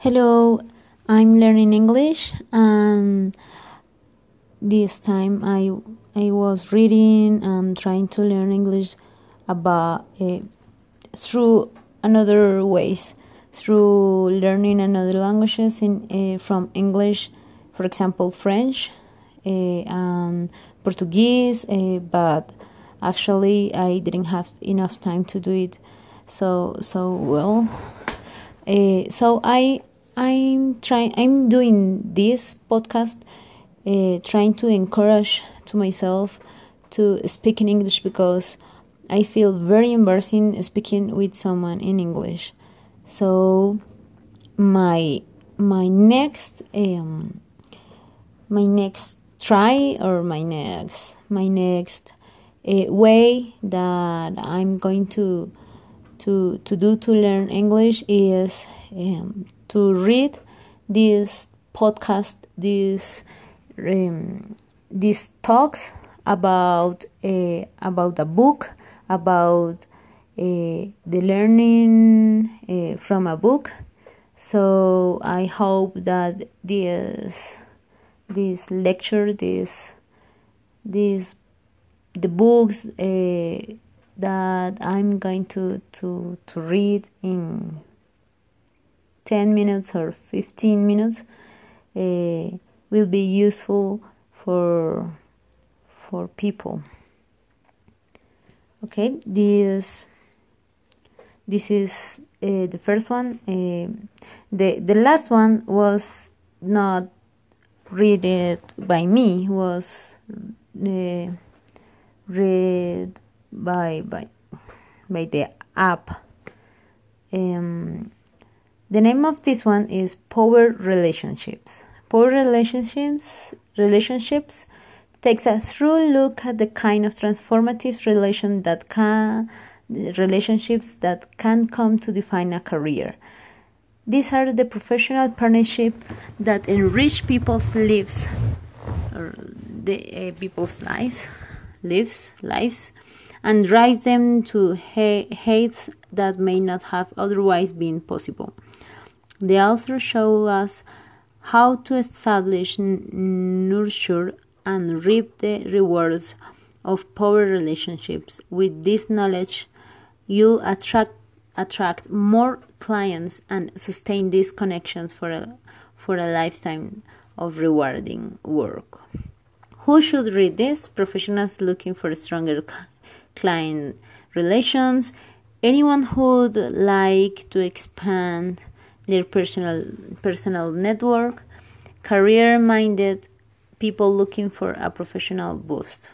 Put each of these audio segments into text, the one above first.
Hello, I'm learning English and this time I I was reading and trying to learn English about uh, through another ways through learning another languages in uh, from English, for example French uh, and Portuguese, but actually I didn't have enough time to do it so so well. so I I'm trying. I'm doing this podcast, uh, trying to encourage to myself to speak in English because I feel very embarrassing speaking with someone in English. So my my next um, my next try or my next my next uh, way that I'm going to to to do to learn English is um, to read this podcast, this um, these talks about uh, about a book, about uh, the learning uh, from a book. So I hope that this this lecture, this this the books uh, that I'm going to to to read in 10 minutes or 15 minutes uh, will be useful for for people. Okay this this is uh, the first one. Uh, the the last one was not read it by me was uh, read by by by the app. Um, the name of this one is Power Relationships. Power Relationships relationships takes a through look at the kind of transformative relation that can relationships that can come to define a career. These are the professional partnership that enrich people's lives or the uh, people's lives lives lives and drive them to heights that may not have otherwise been possible. The author shows us how to establish, nurture, and reap the rewards of power relationships. With this knowledge, you'll attract attract more clients and sustain these connections for a for a lifetime of rewarding work. Who should read this? Professionals looking for stronger client relations, anyone who'd like to expand their personal personal network, career-minded people looking for a professional boost.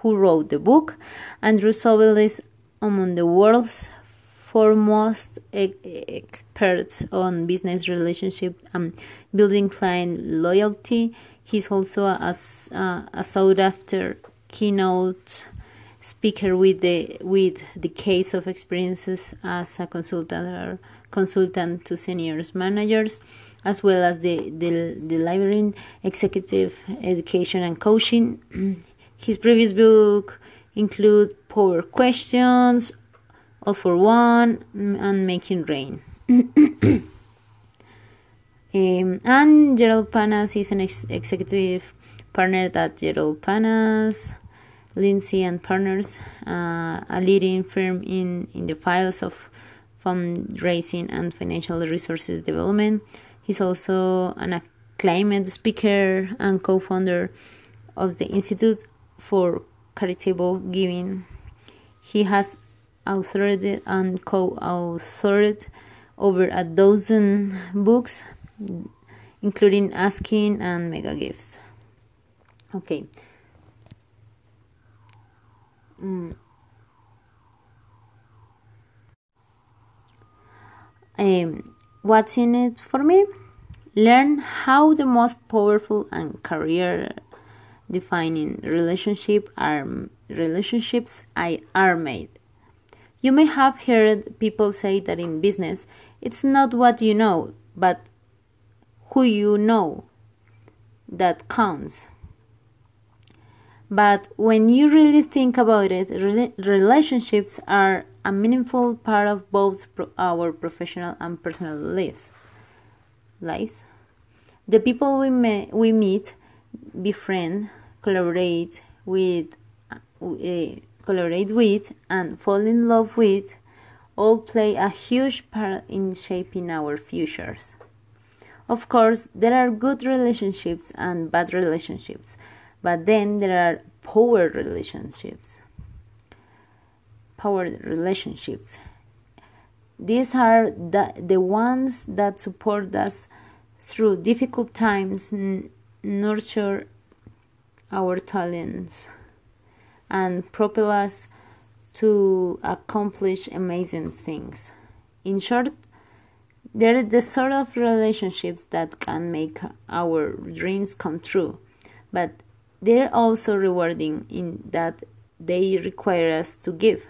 Who wrote the book? Andrew Sobel is among the world's foremost experts on business relationship and building client loyalty. He's also a, a, a sought after keynote speaker with the with the case of experiences as a consultant consultant to seniors managers as well as the, the delivering executive education and coaching. His previous book include Power Questions, All for One, and Making Rain. um, and Jerold Panas is an ex- executive partner at Jerold Panas Linzy and Partners, uh, a leading firm in, in the files of fundraising and financial resources development. He's also an acclaimed speaker and co founder of the Institute for Charitable Giving. He has authored and co authored over a dozen books, including Asking and Mega Gifts. Okay, Mm. Um, what's in it for me? Learn how the most powerful and career defining relationship are relationships I are made. You may have heard people say that in business it's not what you know, but who you know that counts. But when you really think about it, relationships are a meaningful part of both our professional and personal lives. lives. The people we, me- we meet, befriend, collaborate with, uh, collaborate with, and fall in love with all play a huge part in shaping our futures. Of course, there are good relationships and bad relationships, but then there are poor relationships. Power relationships. These are the, the ones that support us through difficult times, nurture our talents, and propel us to accomplish amazing things. In short, they're the sort of relationships that can make our dreams come true, but they're also rewarding in that they require us to give,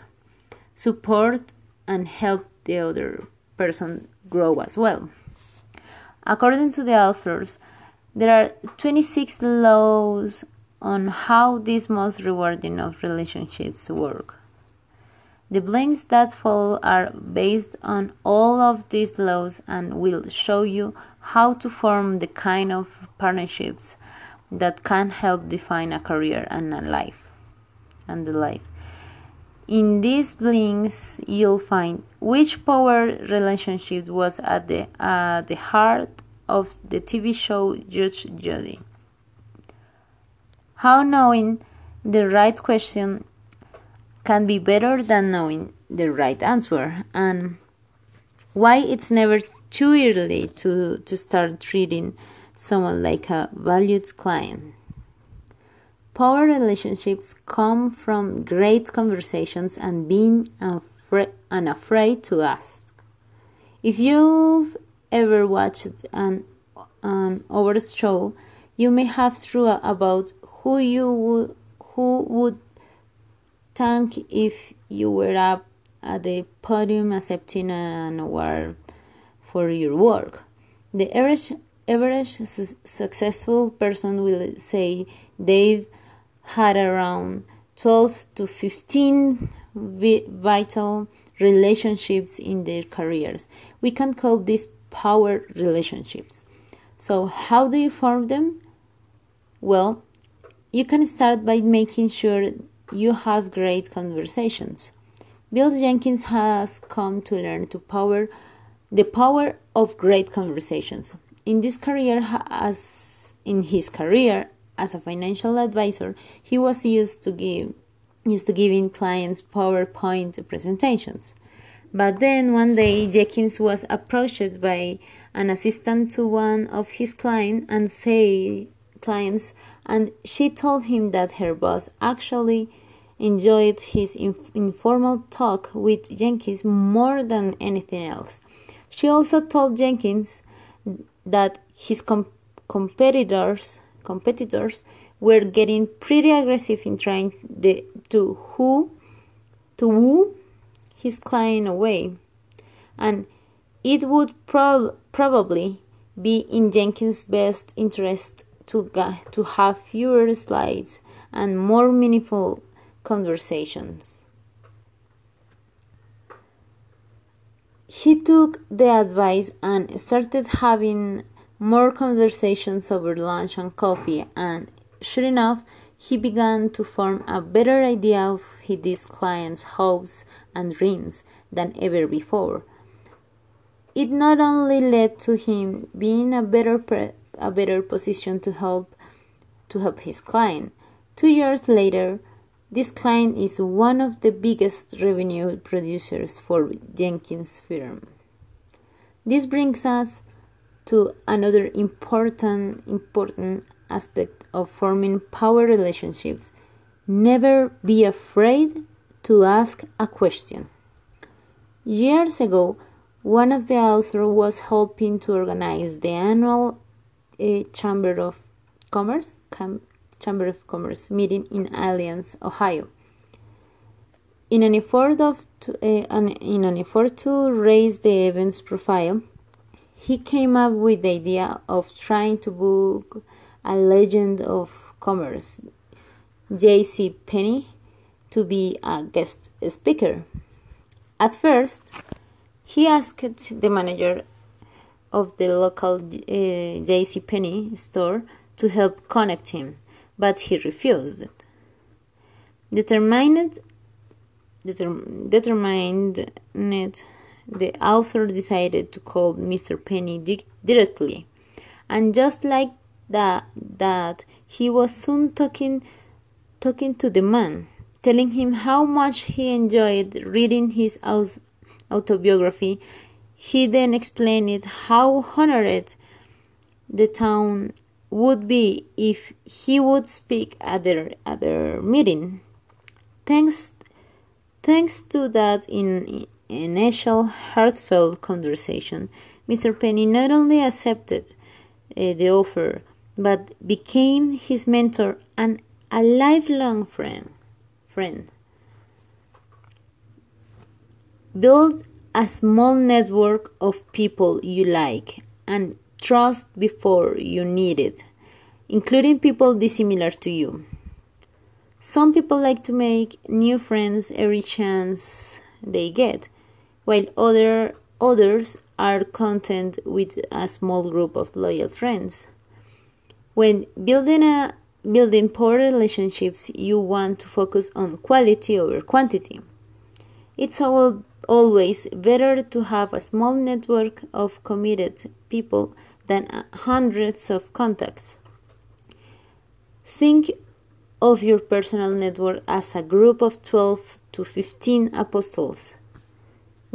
support, and help the other person grow as well. According to the authors, there are 26 laws on how these most rewarding of relationships work. The blinks that follow are based on all of these laws and will show you how to form the kind of partnerships that can help define a career and a life and the life. In these blinks, you'll find which power relationship was at the uh, the heart of the TV show Judge Judy. How knowing the right question can be better than knowing the right answer and why it's never too early to, to start treating someone like a valued client. Power relationships come from great conversations and being afra- unafraid to ask. If you've ever watched an, an over show, you may have thought about who you would, who would thank if you were up at the podium accepting an award for your work. The average, average su- successful person will say they've had around 12 to 15 vital relationships in their careers. We can call these power relationships. So, how do you form them? Well, you can start by making sure you have great conversations. Bill Jenkins has come to learn to power the power of great conversations. In this career as in his career as a financial advisor, he was used to give used to giving clients PowerPoint presentations. But then one day Jenkins was approached by an assistant to one of his client and say clients and she told him that her boss actually enjoyed his inf- informal talk with Jenkins more than anything else. She also told Jenkins that his com- competitors competitors were getting pretty aggressive in trying the, to who to woo his client away, and it would prob- probably be in Jenkins' best interest to, to have fewer slides and more meaningful conversations. He took the advice and started having more conversations over lunch and coffee, and sure enough, he began to form a better idea of his client's hopes and dreams than ever before. It not only led to him being a better a better position to help to help his client. Two years later, this client is one of the biggest revenue producers for Jenkins firm. This brings us to another important important aspect of forming power relationships. Never be afraid to ask a question. Years ago, one of the authors was helping to organize the annual uh, Chamber of Commerce Chamber of Commerce meeting in Alliance, Ohio. In an effort of to, uh, an, in an effort to raise the event's profile, he came up with the idea of trying to book a legend of commerce, J.C. Penney, to be a guest speaker. At first, he asked the manager of the local uh, J.C. Penney store to help connect him, but he refused. Determined, determined, determined the author decided to call Mr. Penney di- directly, and just like that, that he was soon talking, talking to the man, telling him how much he enjoyed reading his autobiography. He then explained how honored the town would be if he would speak at their, at their meeting. Thanks, thanks to that in, initial heartfelt conversation, Mr. Penney not only accepted uh, the offer but became his mentor and a lifelong friend. friend. Build a small network of people you like and trust before you need it, including people dissimilar to you. Some people like to make new friends every chance they get, while other others are content with a small group of loyal friends. When building a building poor relationships, you want to focus on quality over quantity. It's all, always better to have a small network of committed people than hundreds of contacts. Think of your personal network as a group of 12 to 15 apostles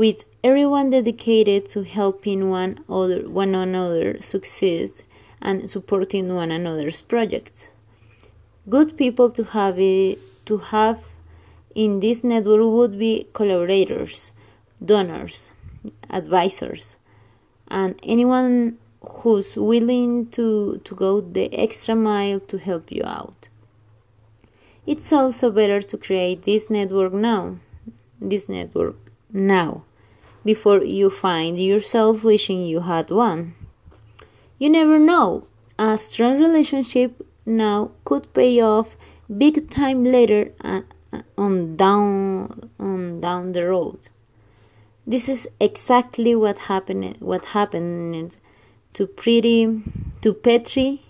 with everyone dedicated to helping one other one another succeed and supporting one another's projects. Good people to have it, to have in this network would be collaborators, donors, advisors, and anyone who's willing to, to go the extra mile to help you out. It's also better to create this network now. This network now before you find yourself wishing you had one. You never know. A strong relationship now could pay off big time later uh, uh, on down on down the road. This is exactly what happened what happened to pretty to Petri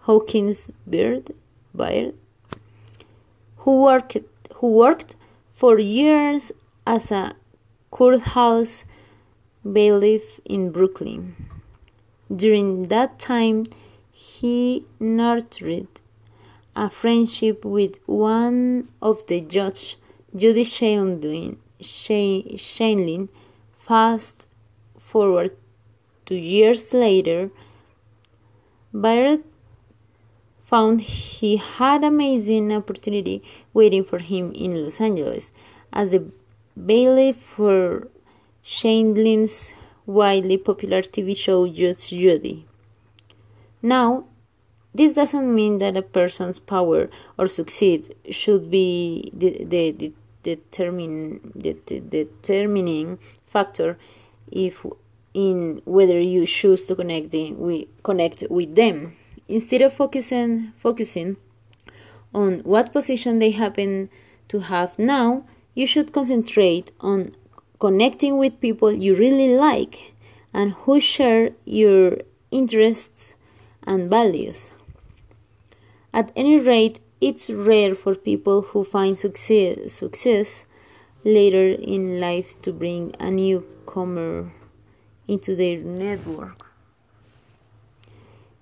Hawkins Beard Beard who worked who worked for years as a courthouse bailiff in Brooklyn. During that time, he nurtured a friendship with one of the judge, Judy. Sheindlin. Fast forward two years later, Barrett found he had amazing opportunity waiting for him in Los Angeles as the bailiff for Sheindlin's widely popular TV show Judge Judy. Now, this doesn't mean that a person's power or succeed should be the, the, the, determine, the, the determining factor if in whether you choose to connect the, we connect with them instead of focusing focusing on what position they happen to have now you should concentrate on connecting with people you really like and who share your interests and values. At any rate, it's rare for people who find success, success later in life to bring a newcomer into their network.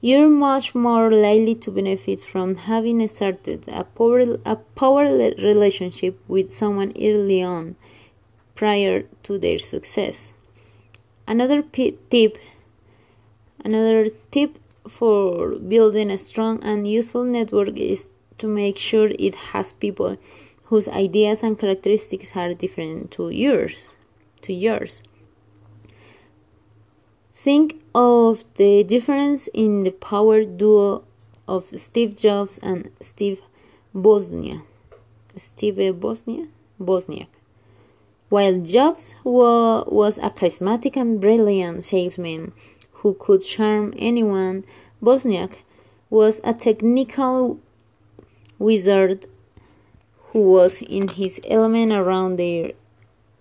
You're much more likely to benefit from having started a power, a power relationship with someone early on prior to their success. Another tip another tip for building a strong and useful network is to make sure it has people whose ideas and characteristics are different to yours to yours Think of the difference in the power duo of Steve Jobs and Steve Bosnia. Steve Bosnia? Bosniak. While Jobs wa was a charismatic and brilliant salesman who could charm anyone, Bosniak was a technical wizard who was in his element around their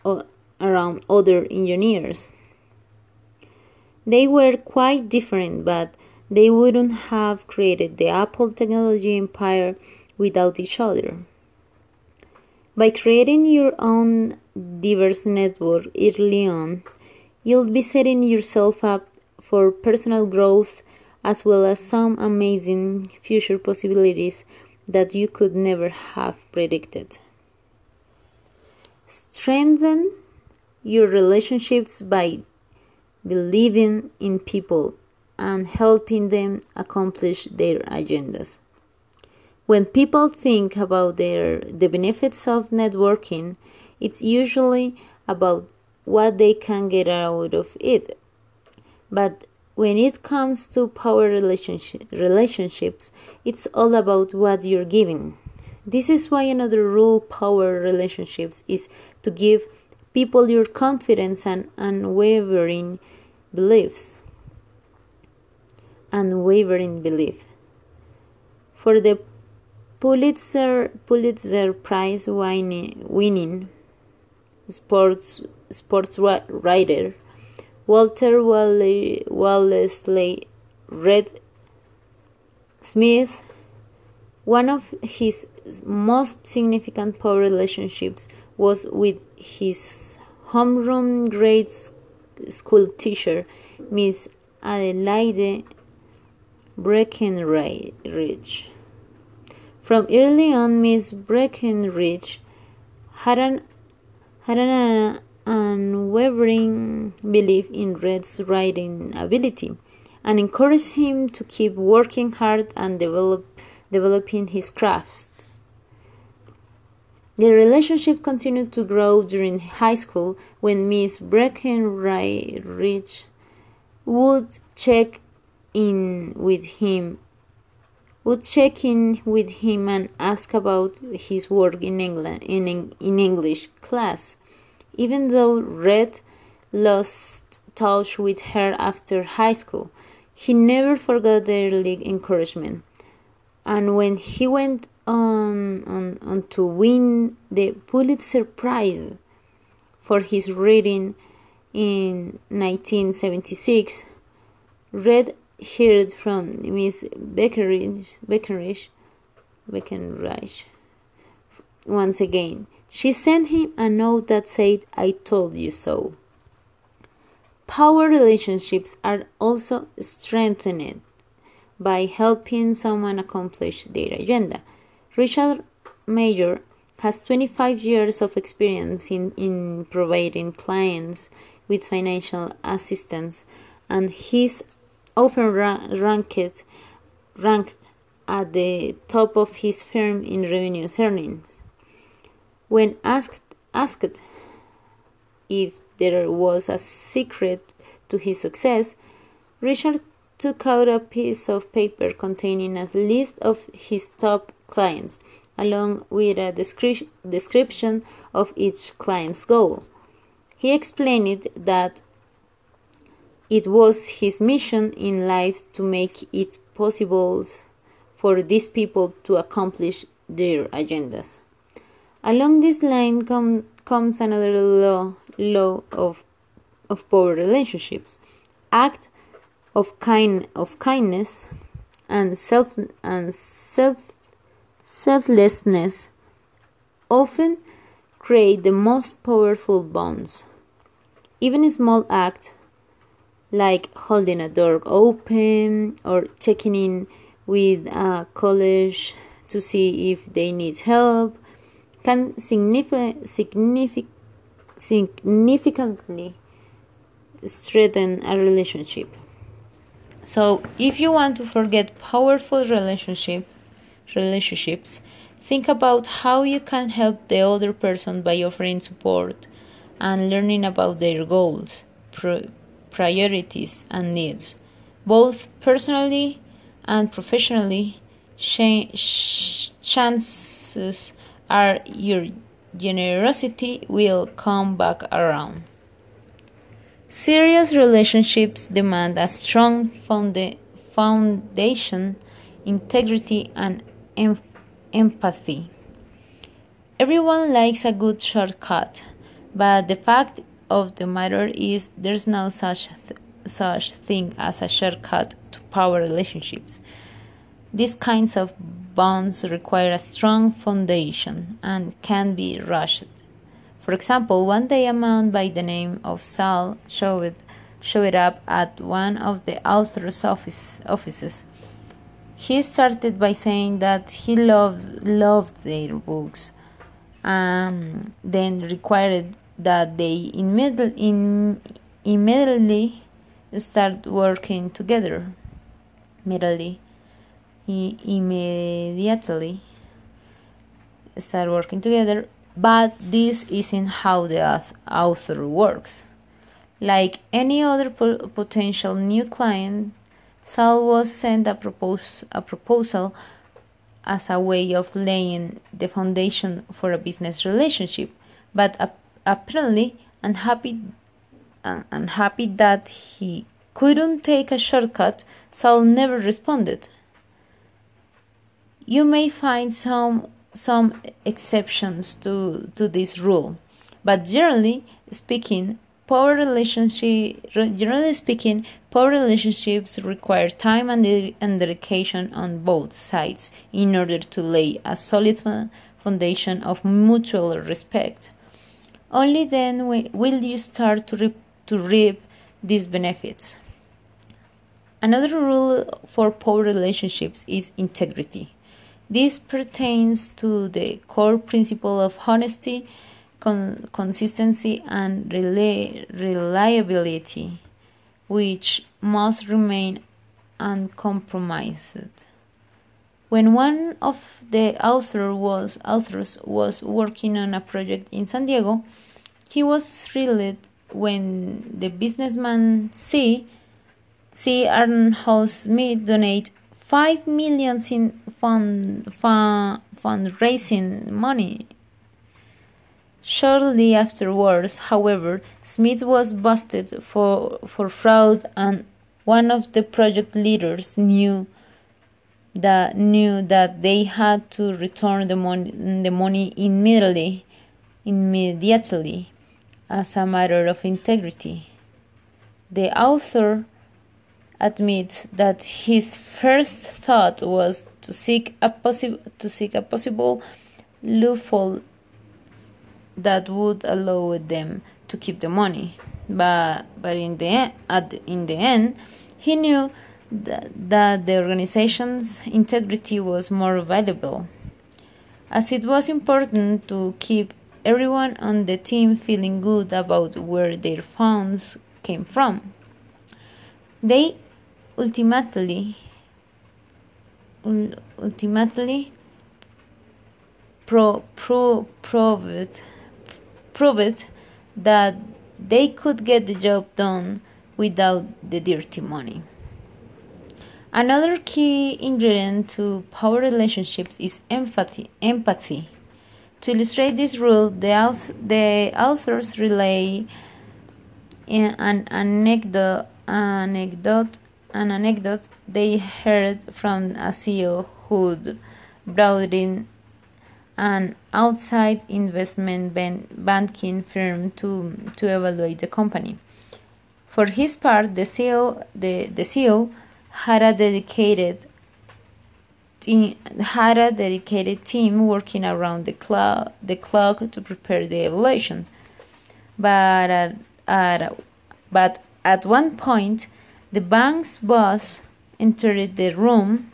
uh, around other engineers. They were quite different, but they wouldn't have created the Apple technology empire without each other. By creating your own diverse network early on, you'll be setting yourself up for personal growth as well as some amazing future possibilities that you could never have predicted. Strengthen your relationships by believing in people and helping them accomplish their agendas. When people think about their the benefits of networking, it's usually about what they can get out of it. But when it comes to power relationship, relationships, it's all about what you're giving. This is why another rule power relationships is to give people your confidence and unwavering beliefs. Unwavering belief. For the Pulitzer Pulitzer Prize winning sports sports writer Walter Wellesley Red Smith one of his most significant power relationships was with his homeroom grade school teacher Miss Adelaide Breckenridge from early on, Miss Breckenridge had an, had an unwavering belief in Red's writing ability and encouraged him to keep working hard and develop, developing his craft. The relationship continued to grow during high school when Miss Breckenridge would check in with him would check in with him and ask about his work in England in, in English class. Even though Reed lost touch with her after high school, he never forgot their early encouragement. And when he went on, on, on to win the Pulitzer Prize for his reading in 1976, Red heard from Miss Beckeridge, Beckenreich once again. She sent him a note that said, I told you so. Power relationships are also strengthened by helping someone accomplish their agenda. Richard Major has 25 years of experience in, in providing clients with financial assistance, and his often ra- ranked, ranked at the top of his firm in revenue earnings. When asked, asked if there was a secret to his success, Richard took out a piece of paper containing a list of his top clients, along with a descri- description of each client's goal. He explained that it was his mission in life to make it possible for these people to accomplish their agendas. Along this line com- comes another law, law of, of power relationships. Act of kind of kindness and self and self selflessness often create the most powerful bonds. Even a small act like holding a door open or checking in with a college to see if they need help can signifi- signific- significantly strengthen a relationship. So, if you want to forget powerful relationship relationships, think about how you can help the other person by offering support and learning about their goals, priorities and needs, both personally and professionally, chances are your generosity will come back around. Serious relationships demand a strong founda foundation, integrity, and em empathy. Everyone likes a good shortcut, but the fact of the matter is there's no such th such thing as a shortcut to power relationships. These kinds of bonds require a strong foundation and can be rushed. For example, one day a man by the name of Sal showed, showed up at one of the author's office, offices. He started by saying that he loved, loved their books and then required that they immediately, immediately start working together. Immediately, immediately start working together, but this isn't how the author works. Like any other potential new client, Sal was sent a, propose, a proposal as a way of laying the foundation for a business relationship, but apparently unhappy unhappy that he couldn't take a shortcut, Sal never responded. You may find some some exceptions to, to this rule, but generally speaking, power relationship generally speaking, power relationships require time and, de- and dedication on both sides in order to lay a solid foundation of mutual respect. Only then will you start to reap, to reap these benefits. Another rule for power relationships is integrity. This pertains to the core principle of honesty, con- consistency, and reliability, which must remain uncompromised. When one of the author was, authors was working on a project in San Diego, he was thrilled when the businessman C. C. Arnold Smith donated five millions in fund, fund fundraising money. Shortly afterwards, however, Smith was busted for, for fraud and one of the project leaders knew that knew that they had to return the money the money immediately immediately as a matter of integrity. The author admits that his first thought was to seek a possible to seek a possible loophole that would allow them to keep the money. But but in the at in the end, he knew that, that the organization's integrity was more valuable, as it was important to keep everyone on the team feeling good about where their funds came from. They ultimately ultimately pro, pro, proved proved that they could get the job done without the dirty money. Another key ingredient to power relationships is empathy. Empathy. To illustrate this rule, the, auth- the authors relay an anecdote, anecdote, an anecdote they heard from a CEO who'd brought in an outside investment ban- banking firm to, to evaluate the company. For his part, the CEO, the, the CEO had a dedicated had a dedicated team working around the clock, the clock to prepare the evaluation. But at, at, but at one point, the bank's boss entered the room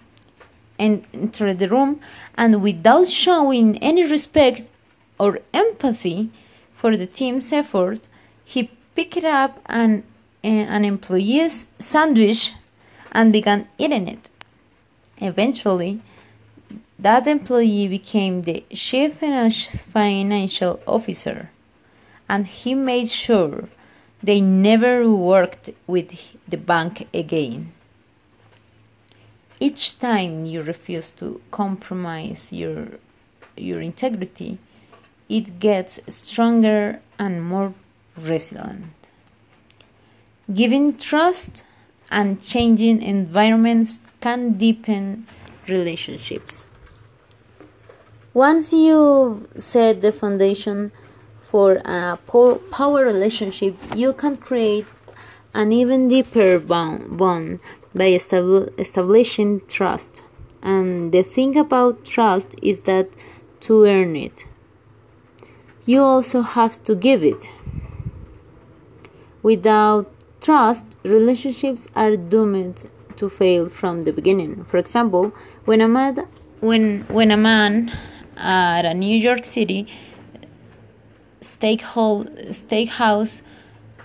and entered the room and without showing any respect or empathy for the team's effort, he picked up an, an employee's sandwich and began eating it. Eventually, that employee became the chief financial officer, and he made sure they never worked with the bank again. Each time you refuse to compromise your, your integrity, it gets stronger and more resilient. Giving trust and changing environments can deepen relationships. Once you set the foundation for a power relationship, you can create an even deeper bond by establishing trust. And the thing about trust is that to earn it, you also have to give it. Without trust, relationships are doomed to fail from the beginning. For example, when a man, when, when a man at a New York City steakhouse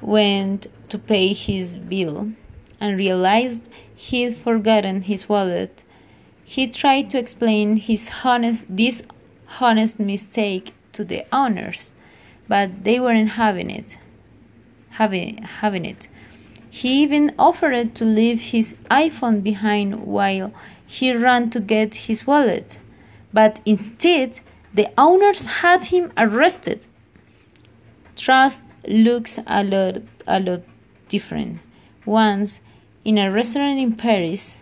went to pay his bill and realized he'd forgotten his wallet, he tried to explain his honest, this honest mistake to the owners, but they weren't having it. Having, having it. He even offered to leave his iPhone behind while he ran to get his wallet, but instead, the owners had him arrested. Trust looks a lot, a lot different. Once, in a restaurant in Paris,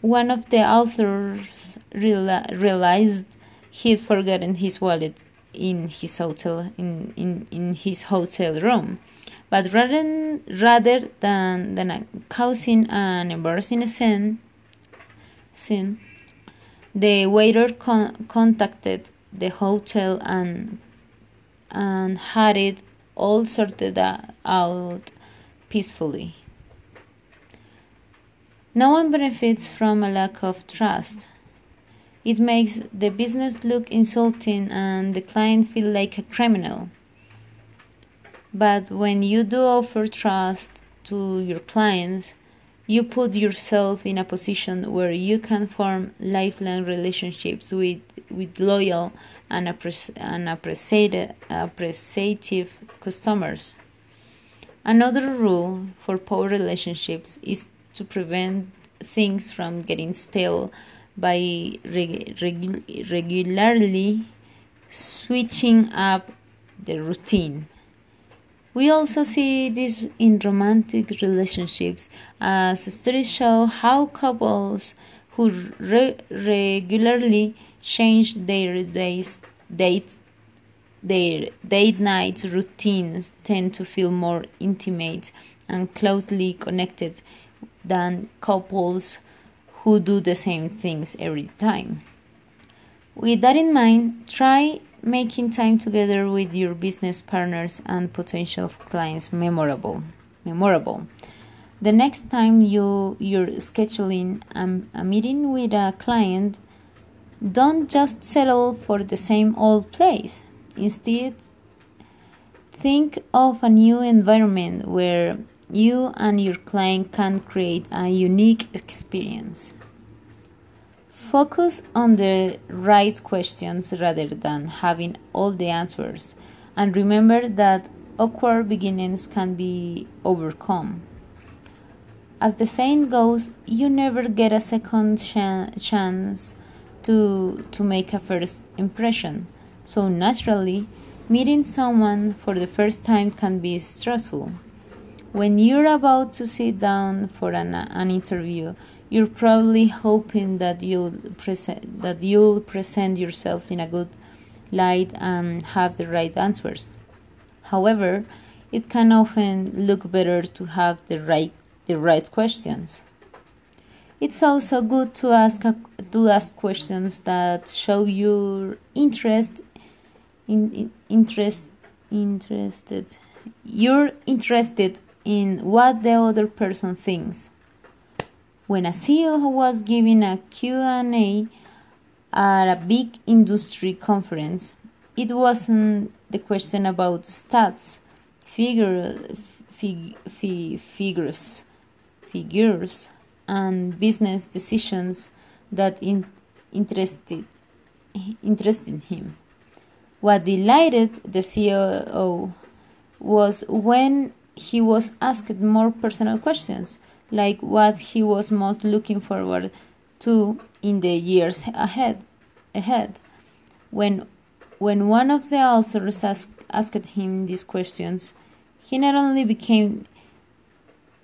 one of the authors reala- realized he'd forgotten his wallet in his hotel in, in, in his hotel room. But rather, rather than, than causing an embarrassing scene, scene the waiter con- contacted the hotel and and had it all sorted out peacefully. No one benefits from a lack of trust. It makes the business look insulting and the client feel like a criminal. But when you do offer trust to your clients, you put yourself in a position where you can form lifelong relationships with, with loyal and, appreciative, appreciative customers. Another rule for power relationships is to prevent things from getting stale by reg- reg- regularly switching up the routine. We also see this in romantic relationships, as studies show how couples who re- regularly change their days, dates, their date night routines tend to feel more intimate and closely connected than couples who do the same things every time. With that in mind, try making time together with your business partners and potential clients memorable. Memorable. The next time you you're scheduling a, a meeting with a client, don't just settle for the same old place. Instead, think of a new environment where you and your client can create a unique experience. Focus on the right questions rather than having all the answers, and remember that awkward beginnings can be overcome. As the saying goes, you never get a second ch- chance to, to make a first impression, so naturally, meeting someone for the first time can be stressful. When you're about to sit down for an, an interview, you're probably hoping that you'll present that you'll present yourself in a good light and have the right answers. However, it can often look better to have the right the right questions. It's also good to ask a, to ask questions that show your interest in, in interest interested you're interested in what the other person thinks. When a CEO was giving a Q&A at a big industry conference, it wasn't the question about stats, figure, fig, fig, figures, figures, and business decisions that in, interested interested him. What delighted the CEO was when he was asked more personal questions, like what he was most looking forward to in the years ahead. ahead. When, when one of the authors ask, asked him these questions, he not only became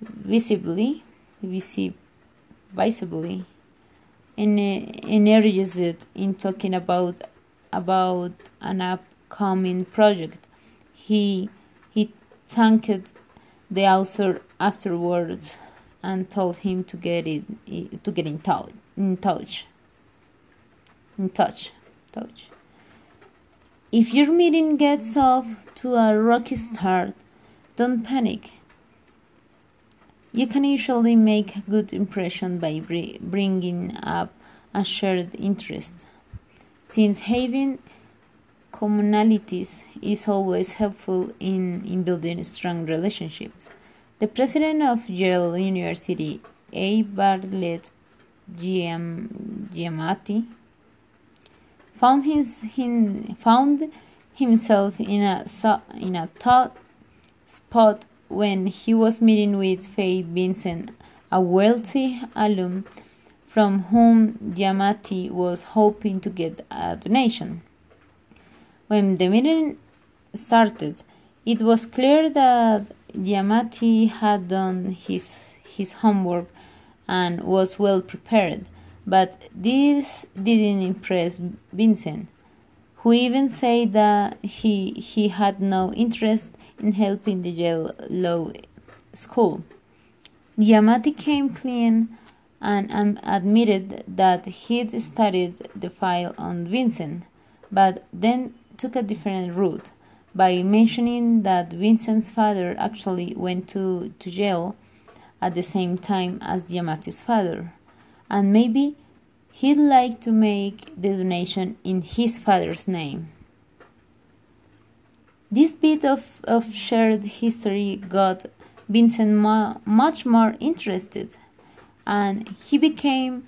visibly, visi, visibly energized in talking about about an upcoming project, he he thanked the author afterwards and told him to get it to get in touch in touch. In touch touch. If your meeting gets off to a rocky start don't panic. You can usually make a good impression by bringing up a shared interest. Since having commonalities is always helpful in, in building strong relationships. The president of Yale University, A. Bartlett Giamatti, found, his, him, found himself in a, in a thought spot when he was meeting with Fay Vincent, a wealthy alum from whom Giamatti was hoping to get a donation. When the meeting started, it was clear that Giamatti had done his, his homework and was well prepared, but this didn't impress Vincent, who even said that he, he had no interest in helping the Yale Law School. Giamatti came clean and um, admitted that he'd studied the file on Vincent, but then took a different route by mentioning that Vincent's father actually went to, to jail at the same time as Giamatti's father, and maybe he'd like to make the donation in his father's name. This bit of, of shared history got Vincent ma- much more interested, and he became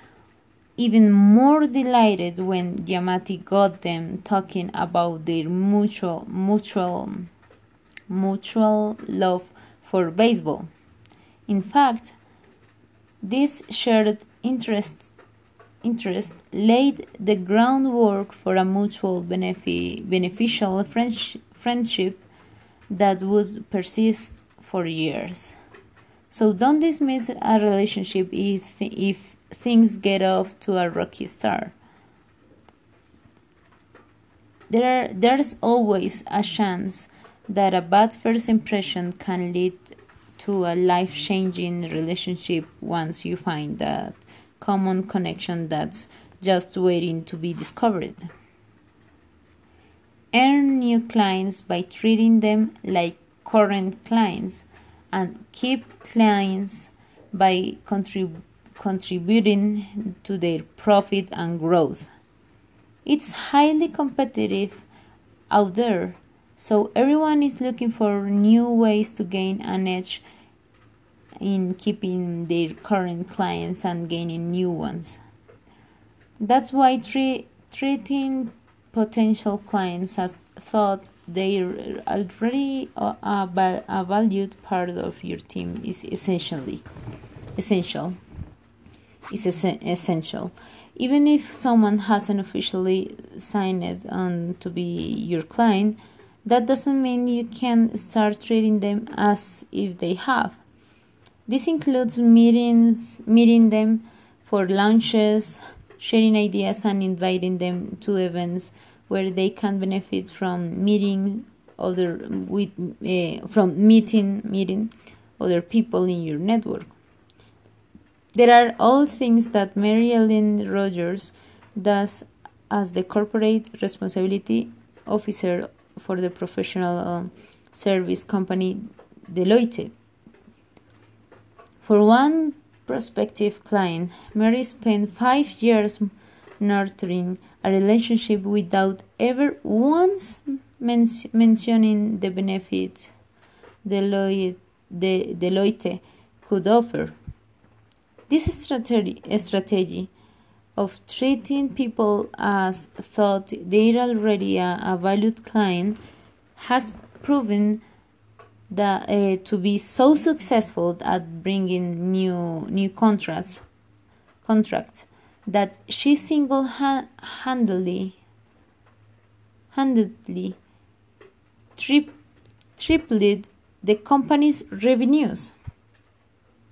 even more delighted when Giamatti got them talking about their mutual mutual mutual love for baseball. In fact, this shared interest interest laid the groundwork for a mutual benefi- beneficial friendship, friendship that would persist for years. So don't dismiss a relationship if, if things get off to a rocky start. There, there's always a chance that a bad first impression can lead to a life changing relationship once you find that common connection that's just waiting to be discovered. Earn new clients by treating them like current clients and keep clients by contributing contributing to their profit and growth. It's highly competitive out there, so everyone is looking for new ways to gain an edge in keeping their current clients and gaining new ones. That's why tre- treating potential clients as thought they're already a, a, a valued part of your team is essentially essential is essential. Even if someone hasn't officially signed on to be your client, that doesn't mean you can start treating them as if they have. This includes meetings, meeting them for lunches, sharing ideas, and inviting them to events where they can benefit from meeting other with uh, from meeting meeting other people in your network. There are all things that Mary Ellen Rogers does as the corporate responsibility officer for the professional uh, service company Deloitte. For one prospective client, Mary spent five years nurturing a relationship without ever once men- mentioning the benefits Deloitte, De- Deloitte could offer. This strategy, strategy of treating people as thought they're already a, a valued client has proven that uh, to be so successful at bringing new new contracts contracts that she single-handedly handedly tri- tripled the company's revenues.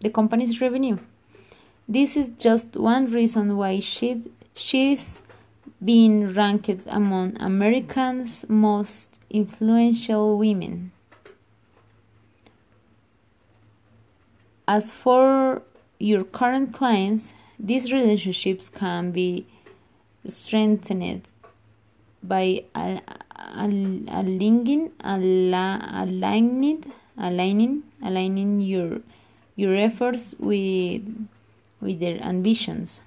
The company's revenue this is just one reason why she, she's been ranked among America's most influential women. As for your current clients, these relationships can be strengthened by aligning, aligning, aligning, aligning your your efforts with with their ambitions.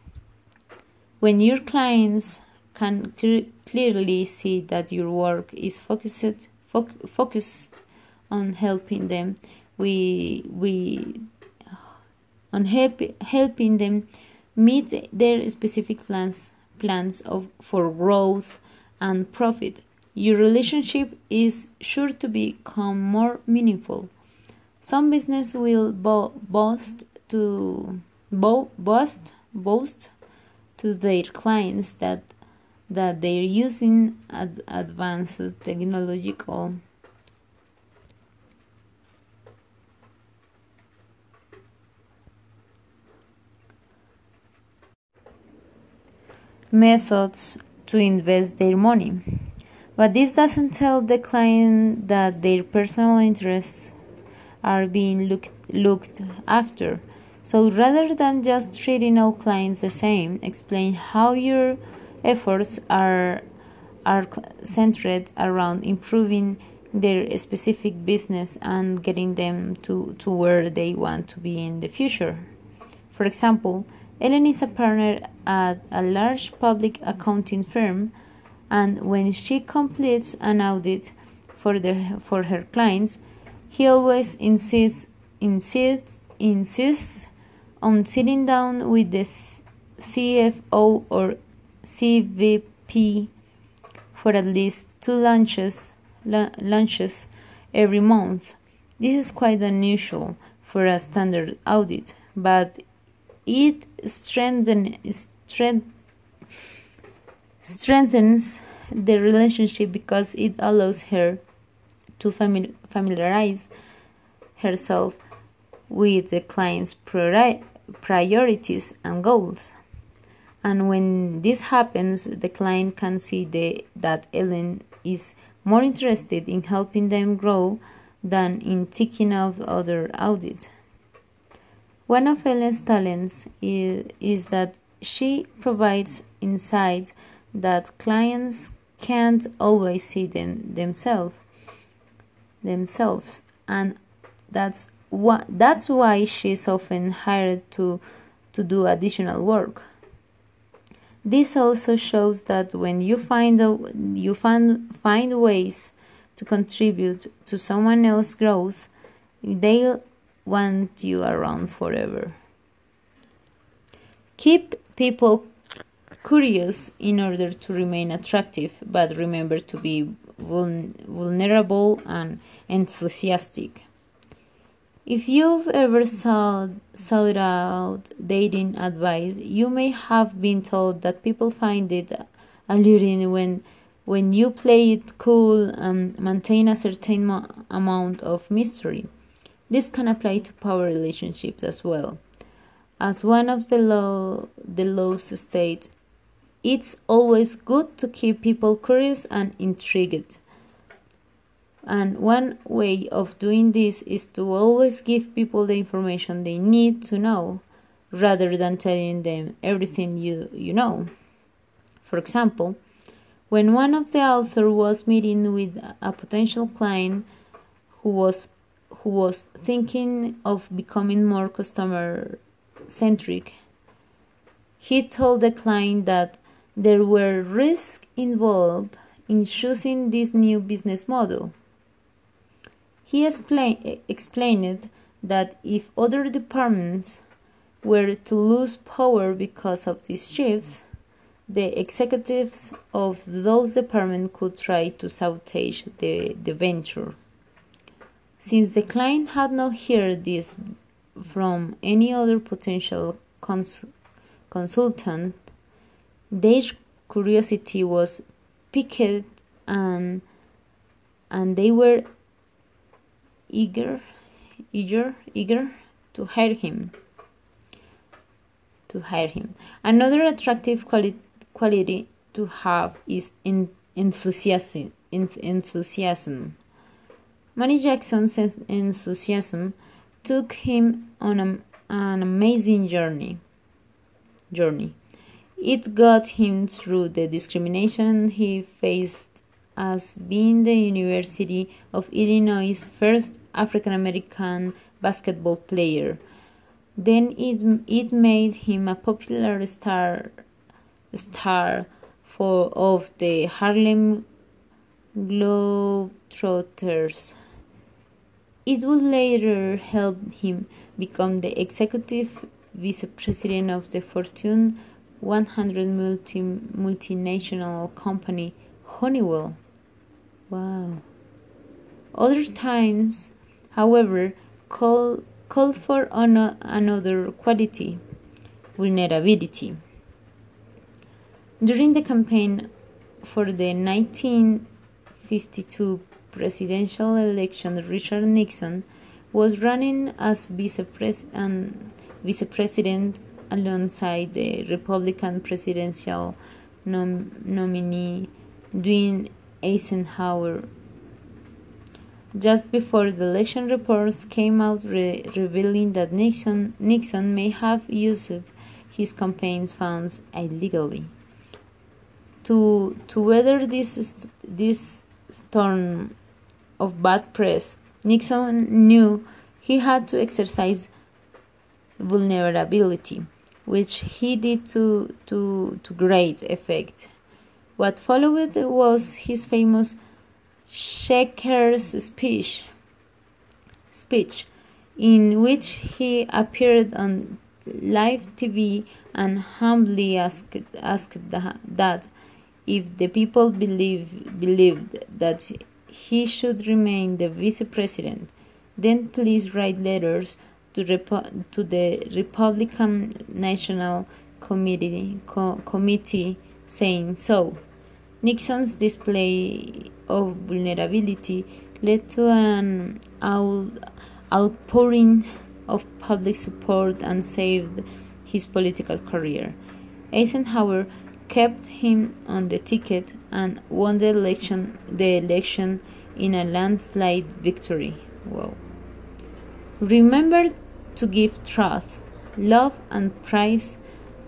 When your clients can clearly see that your work is focused foc- focused on helping them, we we on help, helping them meet their specific plans plans of for growth and profit. Your relationship is sure to become more meaningful. Some business will bo- boast to bo- boast boast to their clients that that they're using ad- advanced technological methods to invest their money. But this doesn't tell the client that their personal interests are being looked, looked after. So rather than just treating all clients the same, explain how your efforts are, are centered around improving their specific business and getting them to, to where they want to be in the future. For example, Ellen is a partner at a large public accounting firm, and when she completes an audit for, the, for her clients, he always insists, insists, insists on sitting down with the CFO or CVP for at least two lunches, lunches every month. This is quite unusual for a standard audit, but it strengthen, strength, strengthens the relationship because it allows her to famili- familiarize herself with the client's priori- priorities and goals. And when this happens, the client can see the, that Ellen is more interested in helping them grow than in ticking off other audits. One of Ellen's talents is, is that she provides insight that clients can't always see them, themselves themselves and that's that's why she's often hired to to do additional work this also shows that when you find a, you find find ways to contribute to someone else's growth they'll want you around forever. Keep people curious in order to remain attractive, but remember to be vulnerable and enthusiastic. If you've ever sought, sought out dating advice, you may have been told that people find it alluring when when you play it cool and maintain a certain amount of mystery. This can apply to power relationships as well. As one of the law the laws state, it's always good to keep people curious and intrigued. And one way of doing this is to always give people the information they need to know rather than telling them everything you, you know. For example, when one of the authors was meeting with a potential client who was who was thinking of becoming more customer centric. He told the client that there were risks involved in choosing this new business model. He explain, explained that if other departments were to lose power because of these shifts, the executives of those departments could try to sabotage the, the venture. Since the client had not heard this from any other potential cons- consultant, their curiosity was piqued and and they were eager eager eager to hire him to hire him another attractive quali- quality to have is in enthusiasm enthusiasm Manny Jackson's enthusiasm took him on a, an amazing journey. Journey. It got him through the discrimination he faced as being the University of Illinois' first African American basketball player. Then it, it made him a popular star star for of the Harlem Globetrotters. It would later help him become the executive vice president of the Fortune 100 multi, multinational company Honeywell. Wow. Other times, however, call, call for an, another quality vulnerability. During the campaign for the 1952 presidential election, Richard Nixon was running as vice, pres- um, vice president alongside the Republican presidential nom- nominee Dwight Eisenhower. Just before the election, reports came out re- revealing that Nixon, Nixon may have used his campaign funds illegally. To, to weather this, this storm of bad press, Nixon knew he had to exercise vulnerability which he did to, to, to great effect. What followed was his famous Checkers speech, speech, in which he appeared on live TV and humbly asked, asked that if the people believe, believed that he should remain the vice president, then please write letters to, Repo- to the Republican National Committee, Co- Committee saying so. Nixon's display of vulnerability led to an out- outpouring of public support and saved his political career. Eisenhower kept him on the ticket and won the election the election in a landslide victory. Wow. Remember to give trust, love, and praise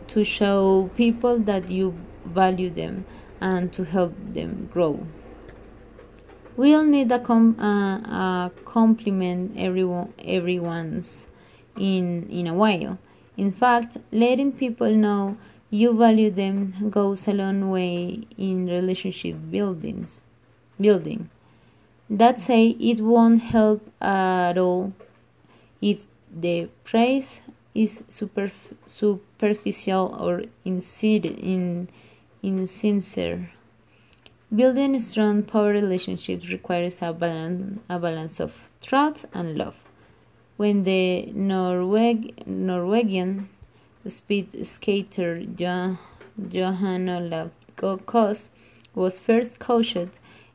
to show people that you value them and to help them grow. We'll need a, com- uh, a compliment everyone, everyone's in, in a while. In fact, letting people know you value them goes a long way in relationship buildings, building. That say, it won't help at all if the praise is super, superficial or in, insincere. Building strong power relationships requires a balance, a balance of trust and love. When the Norweg, Norwegian speed skater Johann Olav Koss was first coached,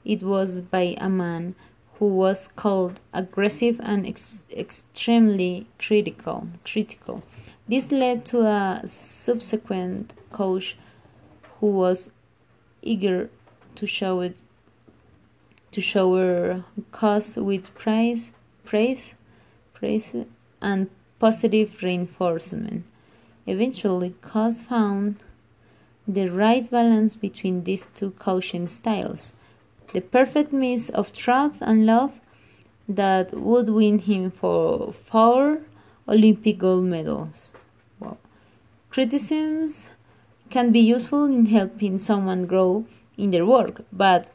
it was by a man who was called aggressive and ex- extremely critical. Critical. This led to a subsequent coach who was eager to show it to shower Koss with praise, praise, praise, and positive reinforcement. Eventually, Koss found the right balance between these two coaching styles the perfect mix of trust and love that would win him for four Olympic gold medals. Wow. Criticisms can be useful in helping someone grow in their work, but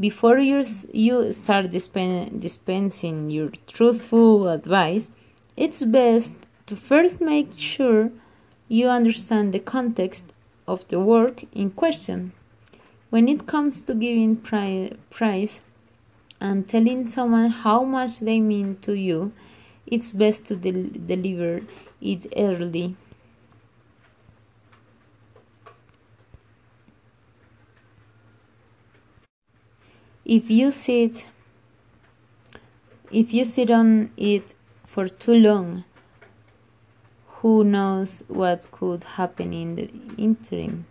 before you, you start dispen dispensing your truthful advice, it's best to first make sure you understand the context of the work in question. When it comes to giving pri- price and telling someone how much they mean to you, it's best to del- deliver it early. If you sit if you sit on it for too long, who knows what could happen in the interim?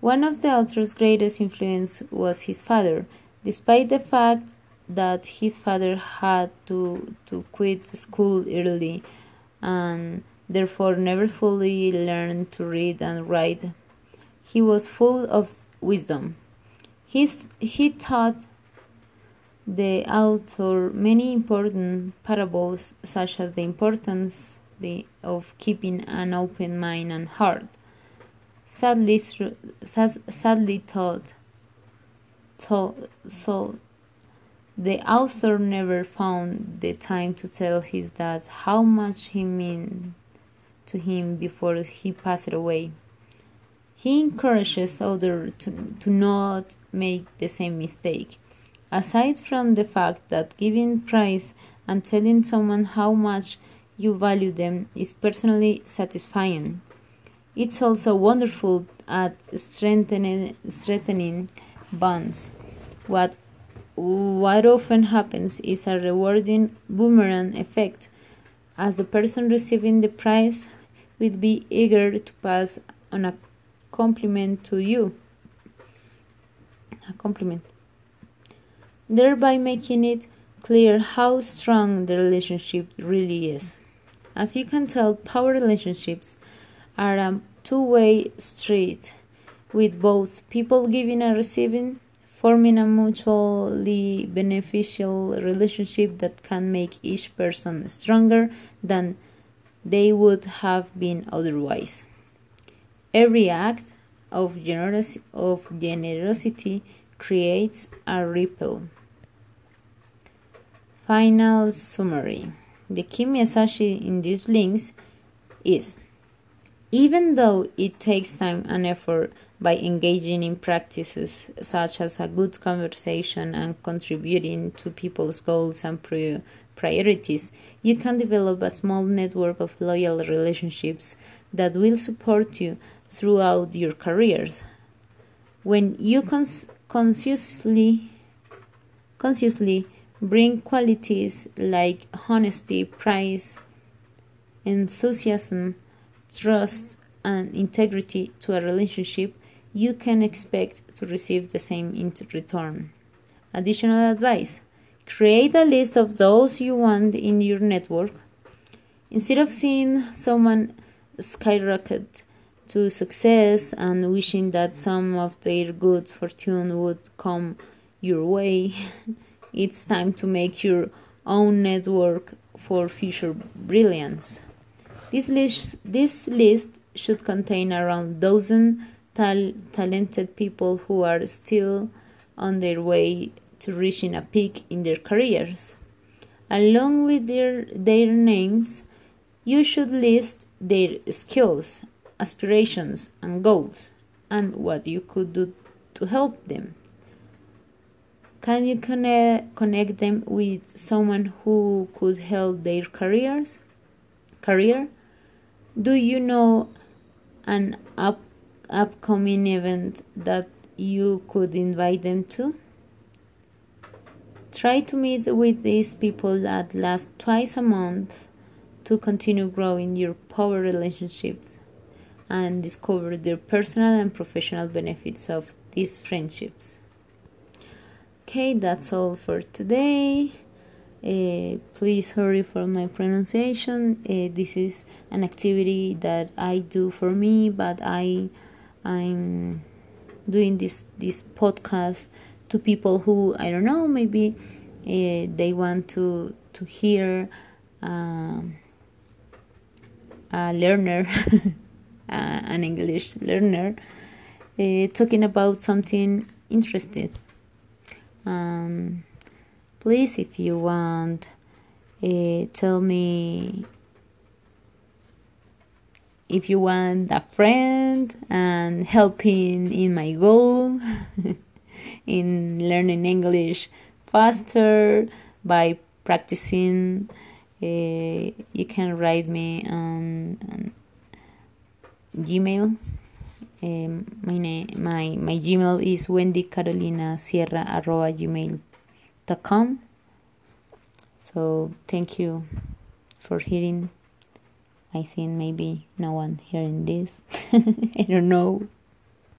One of the author's greatest influence was his father, despite the fact that his father had to, to quit school early and therefore never fully learned to read and write. He was full of wisdom. He's, he taught the author many important parables, such as the importance of keeping an open mind and heart. Sadly, sadly thought, thought, thought the author never found the time to tell his dad how much he meant to him before he passed away. He encourages others to, to not make the same mistake. Aside from the fact that giving praise and telling someone how much you value them is personally satisfying, it's also wonderful at strengthening, strengthening bonds. What what often happens is a rewarding boomerang effect, as the person receiving the prize will be eager to pass on a compliment to you. A compliment. Thereby making it clear how strong the relationship really is. As you can tell, power relationships are a two way street with both people giving and receiving forming a mutually beneficial relationship that can make each person stronger than they would have been otherwise. Every act of, generos- of generosity creates a ripple. Final summary The key message in these links is even though it takes time and effort by engaging in practices such as a good conversation and contributing to people's goals and priorities, you can develop a small network of loyal relationships that will support you throughout your careers. When you cons- consciously consciously bring qualities like honesty, praise, enthusiasm, trust, and integrity to a relationship, you can expect to receive the same in return. Additional advice create a list of those you want in your network. Instead of seeing someone skyrocket to success and wishing that some of their good fortune would come your way, it's time to make your own network for future brilliance. This list, this list should contain around dozen tal- talented people who are still on their way to reaching a peak in their careers. Along with their, their names, you should list their skills, aspirations, and goals, and what you could do to help them. Can you connect, them with someone who could help their careers? Career? Do you know an up, upcoming event that you could invite them to? Try to meet with these people at least twice a month to continue growing your power relationships and discover the personal and professional benefits of these friendships. Okay, that's all for today. Uh, please hurry for my pronunciation. Uh, this is an activity that I do for me, but I I'm doing this this podcast to people who I don't know maybe uh, they want to to hear um, a learner an English learner talking about something interested. Um, please if you want uh, tell me if you want a friend and helping in my goal in learning english faster by practicing uh, you can write me on, on gmail um, my name my my gmail is wendy carolina sierra arroba gmail com. So thank you for hearing. I think maybe no one hearing this. I don't know.